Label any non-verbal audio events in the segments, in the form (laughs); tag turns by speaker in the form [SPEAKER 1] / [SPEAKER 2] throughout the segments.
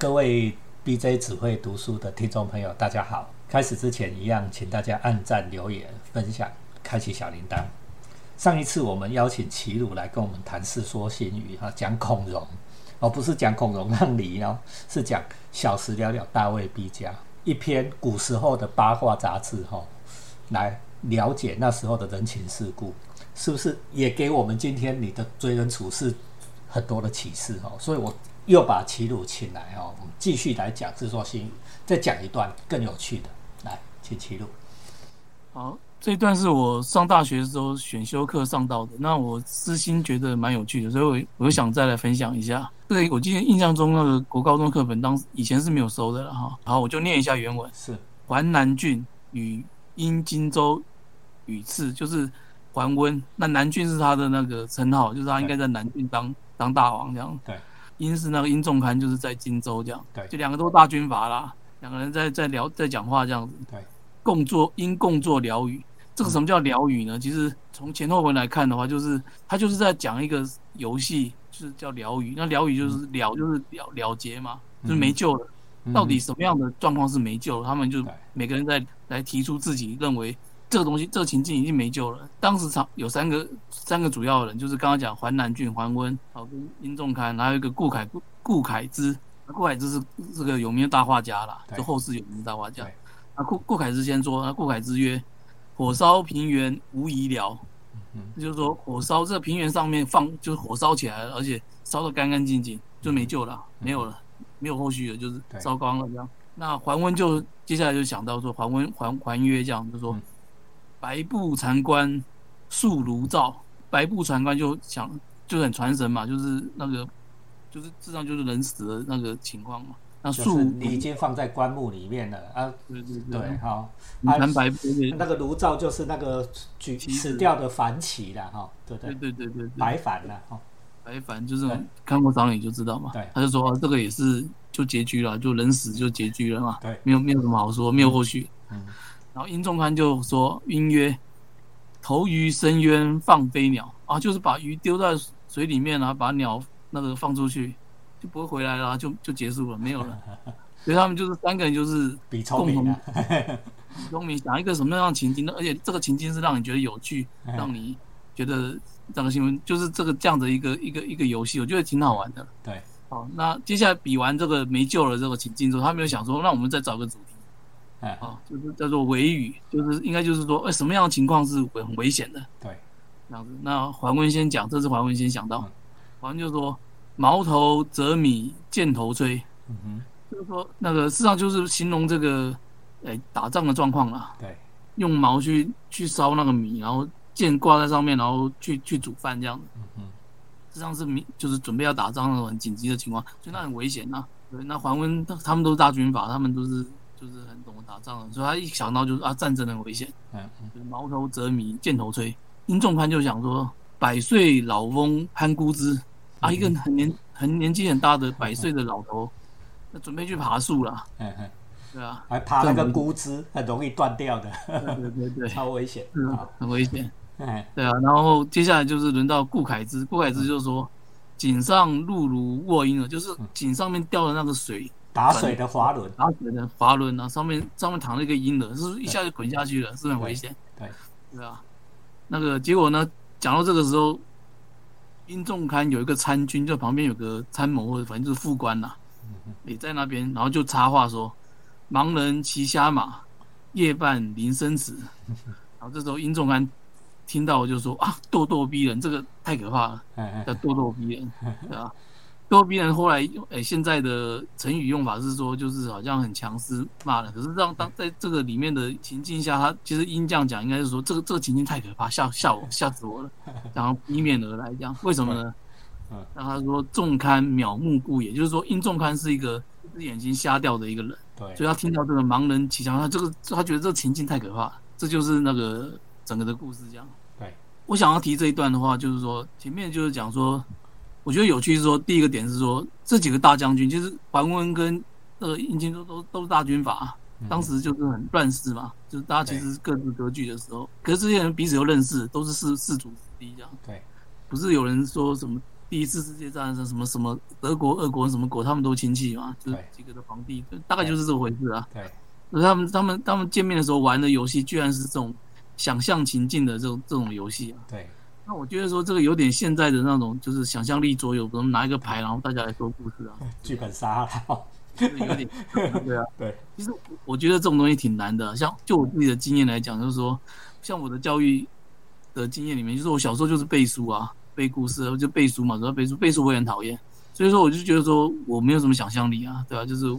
[SPEAKER 1] 各位 BJ 只会读书的听众朋友，大家好！开始之前一样，请大家按赞、留言、分享、开启小铃铛。上一次我们邀请齐鲁来跟我们谈《世说新语》哈，讲孔融，而不是讲孔融让梨哦，是讲小时了了，大未必佳一篇古时候的八卦杂志哈，来了解那时候的人情世故，是不是也给我们今天你的追人处事很多的启示哦？所以我。又把齐鲁请来哦，我们继续来讲《自作新语》，再讲一段更有趣的。来，请齐鲁。
[SPEAKER 2] 好，这一段是我上大学的时候选修课上到的，那我私心觉得蛮有趣的，所以我我想再来分享一下。对，我记得印象中那个国高中课本当以前是没有收的了哈。好，我就念一下原文：
[SPEAKER 1] 是
[SPEAKER 2] 环南郡与阴荆州与次，就是桓温。那南郡是他的那个称号，就是他应该在南郡当当大王这样。
[SPEAKER 1] 对。
[SPEAKER 2] 殷是那个殷仲堪，就是在荆州这样，
[SPEAKER 1] 对，
[SPEAKER 2] 就两个都大军阀啦，两个人在在聊在讲话这样子，
[SPEAKER 1] 对，
[SPEAKER 2] 共作因共作辽语，这个什么叫辽语呢？其实从前后文来看的话，就是他就是在讲一个游戏，就是叫辽语，那辽语就是了就是了了结嘛，就是没救了，到底什么样的状况是没救？他们就每个人在来提出自己认为。这个东西，这个情境已经没救了。当时场有三个三个主要的人，就是刚刚讲淮南郡桓温，好跟殷仲堪，还有一个顾恺顾恺之。顾恺之是这个有名的大画家啦，就后世有名的大画家。那顾顾恺之先说，那顾恺之曰：“火烧平原无疑了。”嗯，就是说火烧这个平原上面放，就是火烧起来了，而且烧得干干净净，就没救了，没有了，没有后续了，就是烧光了这样。那桓温就接下来就想到说，桓温桓桓曰这样就说。白布禅官树炉灶，白布禅官就想就很传神嘛，就是那个就是实际上就是人死的那个情况嘛。那树
[SPEAKER 1] 你已经放在棺木里面了啊，
[SPEAKER 2] 对对
[SPEAKER 1] 对，好。
[SPEAKER 2] 谈白布
[SPEAKER 1] 那个炉灶就是那个举死掉的凡旗了哈，对对？
[SPEAKER 2] 对对对
[SPEAKER 1] 白凡了哈，
[SPEAKER 2] 白凡就是看过丧礼就知道嘛，
[SPEAKER 1] 对，
[SPEAKER 2] 他就说这个也是就结局了，就人死就结局了嘛，
[SPEAKER 1] 对，
[SPEAKER 2] 没有没有什么好说，没有后续，嗯。然后殷仲堪就说：“殷曰，投鱼深渊，放飞鸟啊，就是把鱼丢在水里面啊，把鸟那个放出去，就不会回来了，就就结束了，没有了。(laughs) 所以他们就是三个人，就是共同聪明，想一个什么样的情境而且这个情境是让你觉得有趣，让你觉得这个新闻就是这个这样的一个一个一个游戏，我觉得挺好玩的。
[SPEAKER 1] 对，
[SPEAKER 2] 好，那接下来比完这个没救了这个情境之后，他们又想说，那我们再找个主题。”
[SPEAKER 1] 哎，
[SPEAKER 2] 就是叫做危语，就是应该就是说，哎，什么样的情况是很危险的？
[SPEAKER 1] 对，
[SPEAKER 2] 这样子。那桓温先讲，这是桓温先想到，桓温就说：“矛头折米，箭头吹。”嗯哼，就是说那个事实上就是形容这个，哎，打仗的状况啦。
[SPEAKER 1] 对，
[SPEAKER 2] 用矛去去烧那个米，然后箭挂在上面，然后去去煮饭这样子。嗯哼，实际上是米，就是准备要打仗那种很紧急的情况，所以那很危险呐。对，那桓温他他们都是大军阀，他们都是。就是很懂得打仗的，所以他一想到就是啊，战争很危险，嗯，就是矛头折迷，箭头吹。殷仲堪就想说，百岁老翁攀孤枝，啊，一个很年很年纪很大的百岁的老头，那准备去爬树了，嗯嗯，对啊，
[SPEAKER 1] 还爬那个孤枝，很容易断掉的，
[SPEAKER 2] 对对对，
[SPEAKER 1] 超危险，
[SPEAKER 2] 嗯，很危险，哎，对啊，然后接下来就是轮到顾恺之，顾恺之就说，井上露如卧鹰了，就是井上面掉的那个水。
[SPEAKER 1] 打水的滑轮，
[SPEAKER 2] 打水的滑轮啊，上面上面躺了一个婴儿，是一下就滚下去了，是很危险。
[SPEAKER 1] 对，
[SPEAKER 2] 对啊。那个结果呢？讲到这个时候，殷仲堪有一个参军，就旁边有个参谋或者反正就是副官呐，也在那边，然后就插话说：“盲人骑瞎马，夜半临深池。(laughs) ”然后这时候殷仲堪听到就说：“啊，咄咄逼人，这个太可怕了，叫咄咄逼人，对吧？”多逼人后来用诶，现在的成语用法是说，就是好像很强势骂人。可是让当在这个里面的情境下，他其实应这样讲，应该是说这个这个情境太可怕，吓吓我吓死我了，然后迎面而来这样。为什么呢？嗯，让他说仲堪渺目故也，就是说殷仲堪是一个只眼睛瞎掉的一个人。
[SPEAKER 1] 对，
[SPEAKER 2] 所以他听到这个盲人骑墙，他这个他觉得这个情境太可怕，这就是那个整个的故事这样。
[SPEAKER 1] 对，
[SPEAKER 2] 我想要提这一段的话，就是说前面就是讲说。我觉得有趣是说，第一个点是说，这几个大将军，其实桓温跟呃殷勤都都都是大军阀，当时就是很乱世嘛，就是大家其实各自割据的时候，可是这些人彼此又认识，都是世世主子弟这样。
[SPEAKER 1] 对，
[SPEAKER 2] 不是有人说什么第一次世界战争什么什么德国、俄国什么国，他们都亲戚嘛，就是几个的皇帝，大概就是这回事啊。
[SPEAKER 1] 对，
[SPEAKER 2] 可是他们他们他们见面的时候玩的游戏，居然是这种想象情境的这种这种游戏啊。
[SPEAKER 1] 对，
[SPEAKER 2] 那我觉得说这个有点现在的那种，就是想象力左右，比如拿一个牌，然后大家来说故事啊，(laughs)
[SPEAKER 1] 剧本杀了，(laughs)
[SPEAKER 2] 就是有点对啊。(laughs)
[SPEAKER 1] 对，
[SPEAKER 2] 其实我觉得这种东西挺难的。像就我自己的经验来讲，就是说，像我的教育的经验里面，就是我小时候就是背书啊，背故事，就背书嘛，主要背书，背书我也很讨厌。所以说，我就觉得说我没有什么想象力啊，对啊、就是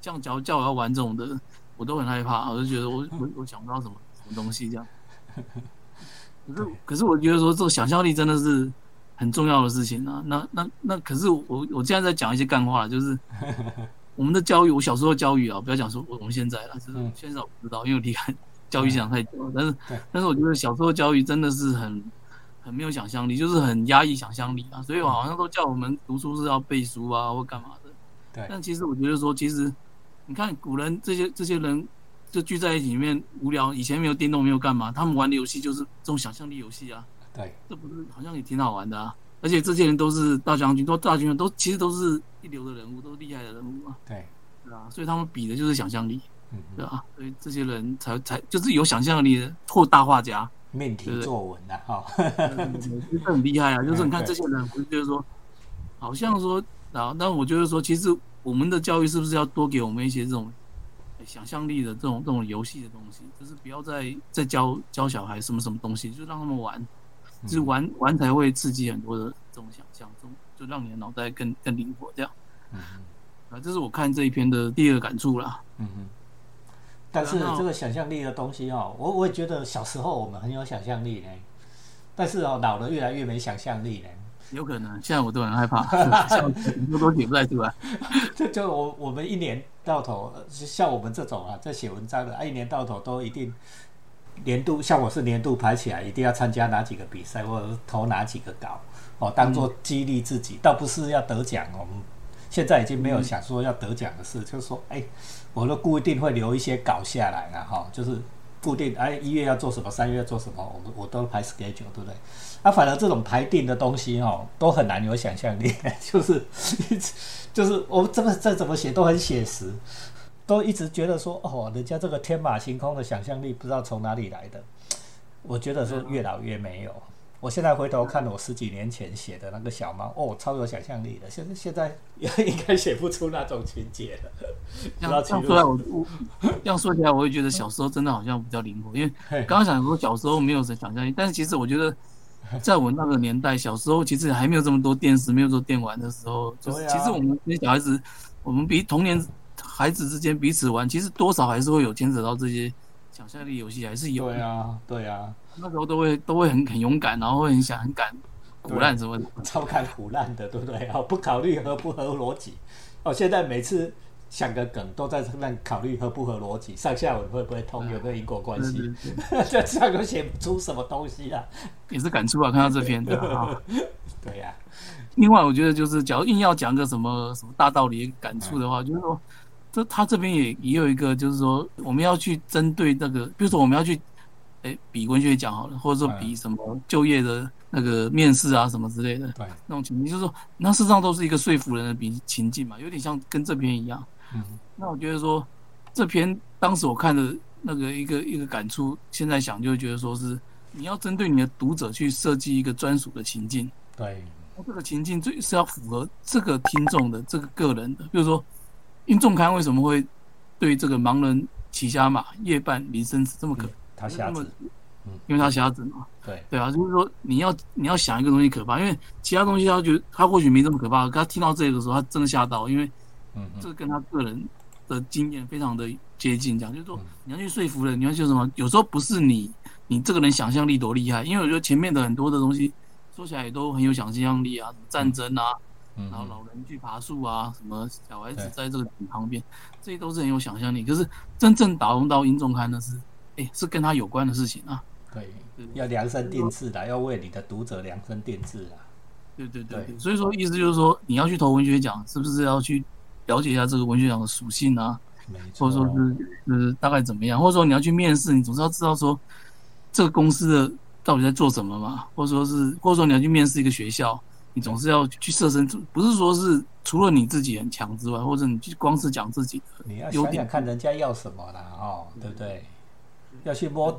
[SPEAKER 2] 像假如叫我要玩这种的，我都很害怕，我就觉得我我我想不到什么什么东西这样。可是可是我觉得说这种想象力真的是很重要的事情啊。那那那可是我我现在在讲一些干话，就是 (laughs) 我们的教育，我小时候教育啊，不要讲说我我们现在了，就是
[SPEAKER 1] 嗯
[SPEAKER 2] 现在我不知道，因为我离开教育现场太久了。但是但是我觉得小时候教育真的是很很没有想象力，就是很压抑想象力啊。所以我好像都叫我们读书是要背书啊或干嘛的。
[SPEAKER 1] 对
[SPEAKER 2] 但其实我觉得说，其实你看古人这些这些人就聚在一起里面无聊，以前没有电动没有干嘛，他们玩的游戏就是这种想象力游戏啊。
[SPEAKER 1] 对，
[SPEAKER 2] 这不是好像也挺好玩的啊。而且这些人都是大将军，都大军都其实都是一流的人物，都是厉害的人物啊，
[SPEAKER 1] 对，
[SPEAKER 2] 对啊，所以他们比的就是想象力，
[SPEAKER 1] 嗯
[SPEAKER 2] 对啊，所以这些人才才就是有想象力的或大画家，
[SPEAKER 1] 命题作文啊，哈，
[SPEAKER 2] 就是很厉害啊。就是你看这些人，不是就是说，好像说啊，但我觉得说，其实我们的教育是不是要多给我们一些这种呃想象力的这种这种游戏的东西，就是不要再再教教小孩什么什么东西，就让他们玩。就是玩玩才会刺激很多的这种想象，这种就让你的脑袋更更灵活，这样
[SPEAKER 1] 嗯
[SPEAKER 2] 啊，这是我看这一篇的第二感触啦。
[SPEAKER 1] 嗯哼。但是这个想象力的东西哦，我我也觉得小时候我们很有想象力呢，但是哦，老了越来越没想象力呢。
[SPEAKER 2] 有可能现在我都很害怕，像很多都写不太出来。(laughs)
[SPEAKER 1] 这就我我们一年到头，呃像我们这种啊，在写文章的，啊，一年到头都一定年度，像我是年度排起来，一定要参加哪几个比赛，或者是投哪几个稿，哦，当做激励自己，倒不是要得奖哦。我们现在已经没有想说要得奖的事，就是说，哎，我都固定会留一些稿下来了哈，就是固定哎一月要做什么，三月要做什么，我们我都排 schedule，对不对？啊，反而这种排定的东西哦，都很难有想象力，(laughs) 就是就是我这么再怎么写都很写实，都一直觉得说哦，人家这个天马行空的想象力不知道从哪里来的。我觉得是越老越没有。我现在回头看我十几年前写的那个小猫，哦，超有想象力的。现在现在应该写不出那种情节了。
[SPEAKER 2] 这样说来，我我这样说起来，我会觉得小时候真的好像比较灵活，因为刚刚想说小时候没有什么想象力，但是其实我觉得，(laughs) 在我那个年代，小时候其实还没有这么多电视，没有做电玩的时候，就是其实我们这些小孩子，我们比童年孩子之间彼此玩，其实多少还是会有牵扯到这些想象力游戏，还是有的。
[SPEAKER 1] 对啊，对啊，
[SPEAKER 2] 那时候都会都会很很勇敢，然后会很想很敢胡乱什么的。(laughs)
[SPEAKER 1] 超敢胡烂的，对不对？哦，不考虑合不合逻辑。哦，现在每次想个梗都在那考虑合不合逻辑，上下文会不会通，有没有因果关系？(laughs) 这样都写不出什么东西啊。
[SPEAKER 2] 也是感触啊，看到这篇的 (laughs) 啊。
[SPEAKER 1] 对呀、
[SPEAKER 2] 另外，我觉得就是，假如硬要讲个什么什么大道理感触的话，就是说，这他这边也也有一个，就是说，我们要去针对那个，比如说我们要去，哎，比文学奖好了，或者说比什么就业的那个面试啊什么之类的
[SPEAKER 1] 对，
[SPEAKER 2] 那种情境，就是说，那事实上都是一个说服人的比情境嘛，有点像跟这篇一样。
[SPEAKER 1] 嗯，
[SPEAKER 2] 那我觉得说，这篇当时我看的那个一个一个感触，现在想就会觉得说是你要针对你的读者去设计一个专属的情境。
[SPEAKER 1] 对，
[SPEAKER 2] 那这个情境最是要符合这个听众的这个个人的，比如说，运众刊为什么会对这个盲人骑瞎马、夜半临生死这么可？
[SPEAKER 1] 他瞎子，嗯
[SPEAKER 2] 因为他瞎子嘛，
[SPEAKER 1] 对，
[SPEAKER 2] 对啊，就是说你要你要想一个东西可怕，因为其他东西他觉得他或许没这么可怕，可他听到这个的时候，他真的吓到，因为这个跟他个人的经验非常的接近，这样就是说
[SPEAKER 1] 嗯
[SPEAKER 2] 你要去说服人，你要去什么？有时候不是你你这个人想象力多厉害，因为我觉得前面的很多的东西说起来也都很有想象力啊，什么战争啊，
[SPEAKER 1] 嗯
[SPEAKER 2] 然后老人去爬树啊，什么小孩子在这个井旁边，这些都是很有想象力。可是真正打动到殷仲刊的是，哎，是跟他有关的事情啊。
[SPEAKER 1] 对
[SPEAKER 2] 对，
[SPEAKER 1] 要量身定制的，要为你的读者量身定制啊。
[SPEAKER 2] 对对对
[SPEAKER 1] 对
[SPEAKER 2] 对，所以说意思就是说，你要去投文学奖，是不是要去了解一下这个文学奖的属性啊？
[SPEAKER 1] 没错，
[SPEAKER 2] 或者说是是大概怎么样，或者说你要去面试，你总是要知道说这个公司的到底在做什么嘛，或者说是或者说你要去面试一个学校，你总是要去设身处，不是说是除了你自己很强之外，或者你就光是讲自己的
[SPEAKER 1] 你要想想看人家要什么啦，哦，对不对？要去摸，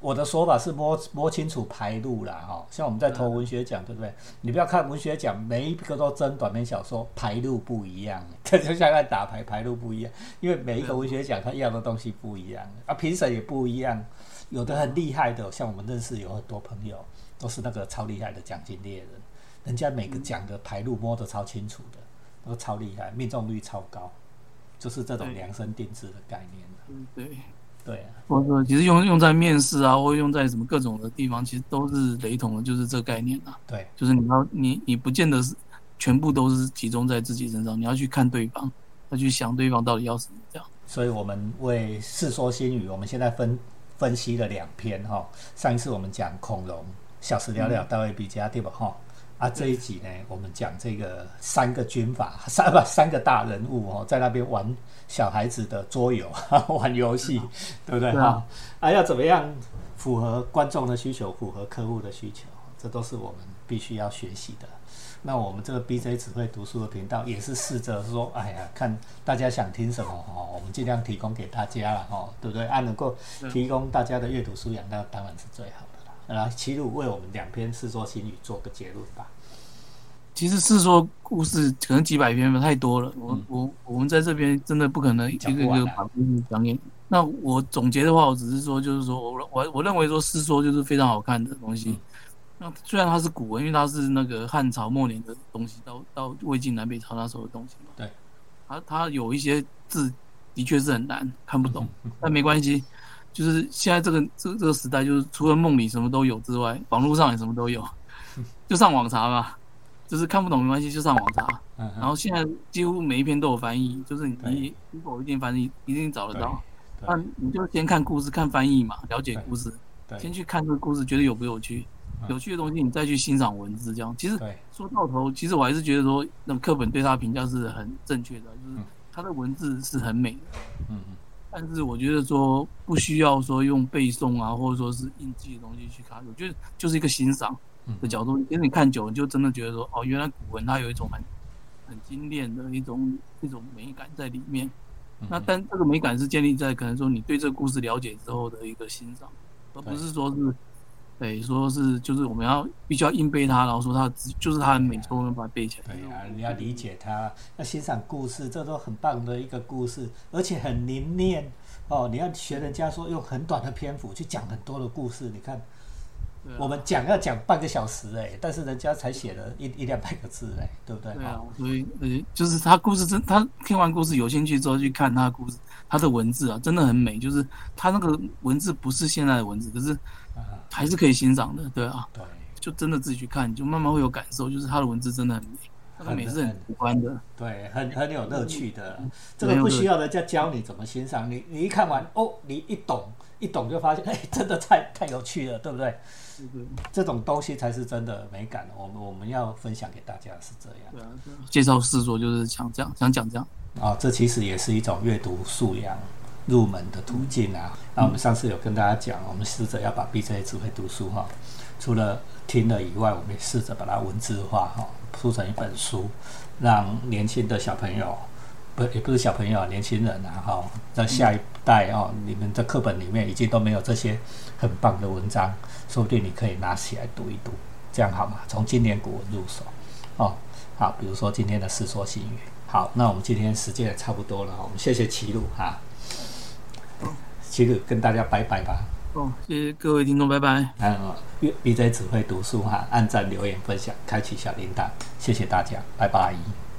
[SPEAKER 1] 我的说法是摸摸清楚牌路啦，哈、像我们在投文学奖，对不对？你不要看文学奖，每一个都争短篇小说，牌路不一样，(laughs) 这就像在打牌，牌路不一样，因为每一个文学奖它要的东西不一样，啊，评审也不一样，有的很厉害的，像我们认识有很多朋友，都是那个超厉害的奖金猎人，人家每个奖的牌路摸得超清楚的，都超厉害，命中率超高，就是这种量身定制的概念
[SPEAKER 2] 嗯对，
[SPEAKER 1] 对啊。
[SPEAKER 2] 或者说其实用用在面试啊，或者用在什么各种的地方，其实都是雷同的，就是这个概念啊，
[SPEAKER 1] 对，
[SPEAKER 2] 就是你要你你不见得是全部都是集中在自己身上，你要去看对方，要去想对方到底要什么这样。
[SPEAKER 1] 所以我们为《世说新语》，我们现在分分析了两篇哈。上一次我们讲恐龙，小时了了，大卫比加对吧哈？啊，这一集呢，我们讲这个三个军阀，(laughs) 三不三个大人物哦，在那边玩小孩子的桌游，(laughs) 玩游戏，对不对哈
[SPEAKER 2] 啊？
[SPEAKER 1] 啊，要怎么样符合观众的需求，符合客户的需求，这都是我们必须要学习的。那我们这个 BJ 只会读书的频道也是试着说，哎呀，看大家想听什么哦，我们尽量提供给大家了哦，对不对？啊，能够提供大家的阅读素养，那当然是最好。来，齐鲁为我们两篇《世说新语》做个结论吧。
[SPEAKER 2] 其实世说故事可能几百篇吧，太多了。我、我我们在这边真的不可能一个一个把故事讲给你。那我总结的话，我只是说，就是说我我我认为说世说就是非常好看的东西。
[SPEAKER 1] 嗯
[SPEAKER 2] 那虽然它是古文，因为它是那个汉朝末年的东西，到到魏晋南北朝那时候的东西嘛。
[SPEAKER 1] 对。
[SPEAKER 2] 它它有一些字的确是很难看不懂，
[SPEAKER 1] 嗯 (laughs)
[SPEAKER 2] 但没关系。就是现在这个这这个时代，就是除了梦里什么都有之外，网络上也什么都有，(laughs) 就上网查嘛。就是看不懂没关系，就上网查。
[SPEAKER 1] 嗯
[SPEAKER 2] 然后现在几乎每一篇都有翻译，就是你你如果一定翻译，一定找得到。
[SPEAKER 1] 对
[SPEAKER 2] 那你就先看故事，看翻译嘛，了解故事，先去看这个故事，觉得有不有趣，
[SPEAKER 1] 嗯
[SPEAKER 2] 有趣的东西你再去欣赏文字，这样。其实，说到头，其实我还是觉得说，那么课本对他的评价是很正确的，就是
[SPEAKER 1] 嗯
[SPEAKER 2] 他的文字是很美的。
[SPEAKER 1] 嗯嗯，
[SPEAKER 2] 但是我觉得说不需要说用背诵啊，或者说是印记的东西去看，我觉得就是一个欣赏
[SPEAKER 1] 嗯
[SPEAKER 2] 的角度。其实你看久，了，你就真的觉得说，哦，原来古文它有一种很很精炼的一种一种美感在里面。
[SPEAKER 1] 嗯
[SPEAKER 2] 那但这个美感是建立在可能说你对这个故事了解之后的一个欣赏，而不是说是，对，说是就是我们要必须要硬背它，然后说它就是它很美，所以我们把它背起来。
[SPEAKER 1] 对啊，你要理解它，要欣赏故事，这都很棒的一个故事，而且很凝练哦。你要学人家说用很短的篇幅去讲很多的故事，你看我们讲要讲半个小时哎，但是人家才写了一一两百个字哎，对不对？
[SPEAKER 2] 对啊
[SPEAKER 1] 哦，
[SPEAKER 2] 所以呃，就是他故事真，他听完故事有兴趣之后去看他的故事，他的文字啊，真的很美。就是他那个文字不是现在的文字，可是
[SPEAKER 1] 啊，
[SPEAKER 2] 还是可以欣赏的，对啊，
[SPEAKER 1] 对，
[SPEAKER 2] 就真的自己去看，你就慢慢会有感受，就是他的文字真的很美，那个美是很直观的，
[SPEAKER 1] 对，很很有乐趣的。
[SPEAKER 2] 嗯。
[SPEAKER 1] 这个不需要人家教你怎么欣赏，你你一看完哦，你一懂一懂就发现，(laughs) 哎，真的太太有趣了，对不对？这种东西才是真的美感，我们我们要分享给大家是这样。
[SPEAKER 2] 啊，啊介绍四作就是想这样，想讲这样，
[SPEAKER 1] 啊、这其实也是一种阅读素养入门的途径啊。那我们上次有跟大家讲，我们试着要把 BJ 智慧读书哈，除了听了以外，我们也试着把它文字化哈，出成一本书，让年轻的小朋友，不也不是小朋友啊，年轻人啊哈，在下一代哦，你们的课本里面已经都没有这些很棒的文章，说不定你可以拿起来读一读，这样好吗？从经典古文入手哦。好，比如说今天的《世说新语》。好，那我们今天时间也差不多了，我们谢谢齐鲁哈。齐鲁跟大家拜拜吧。
[SPEAKER 2] 哦，谢谢各位听众，拜拜。
[SPEAKER 1] 嗯，粤 BJ 只会读书哈，按赞、留言、分享，开启小铃铛，谢谢大家，拜拜。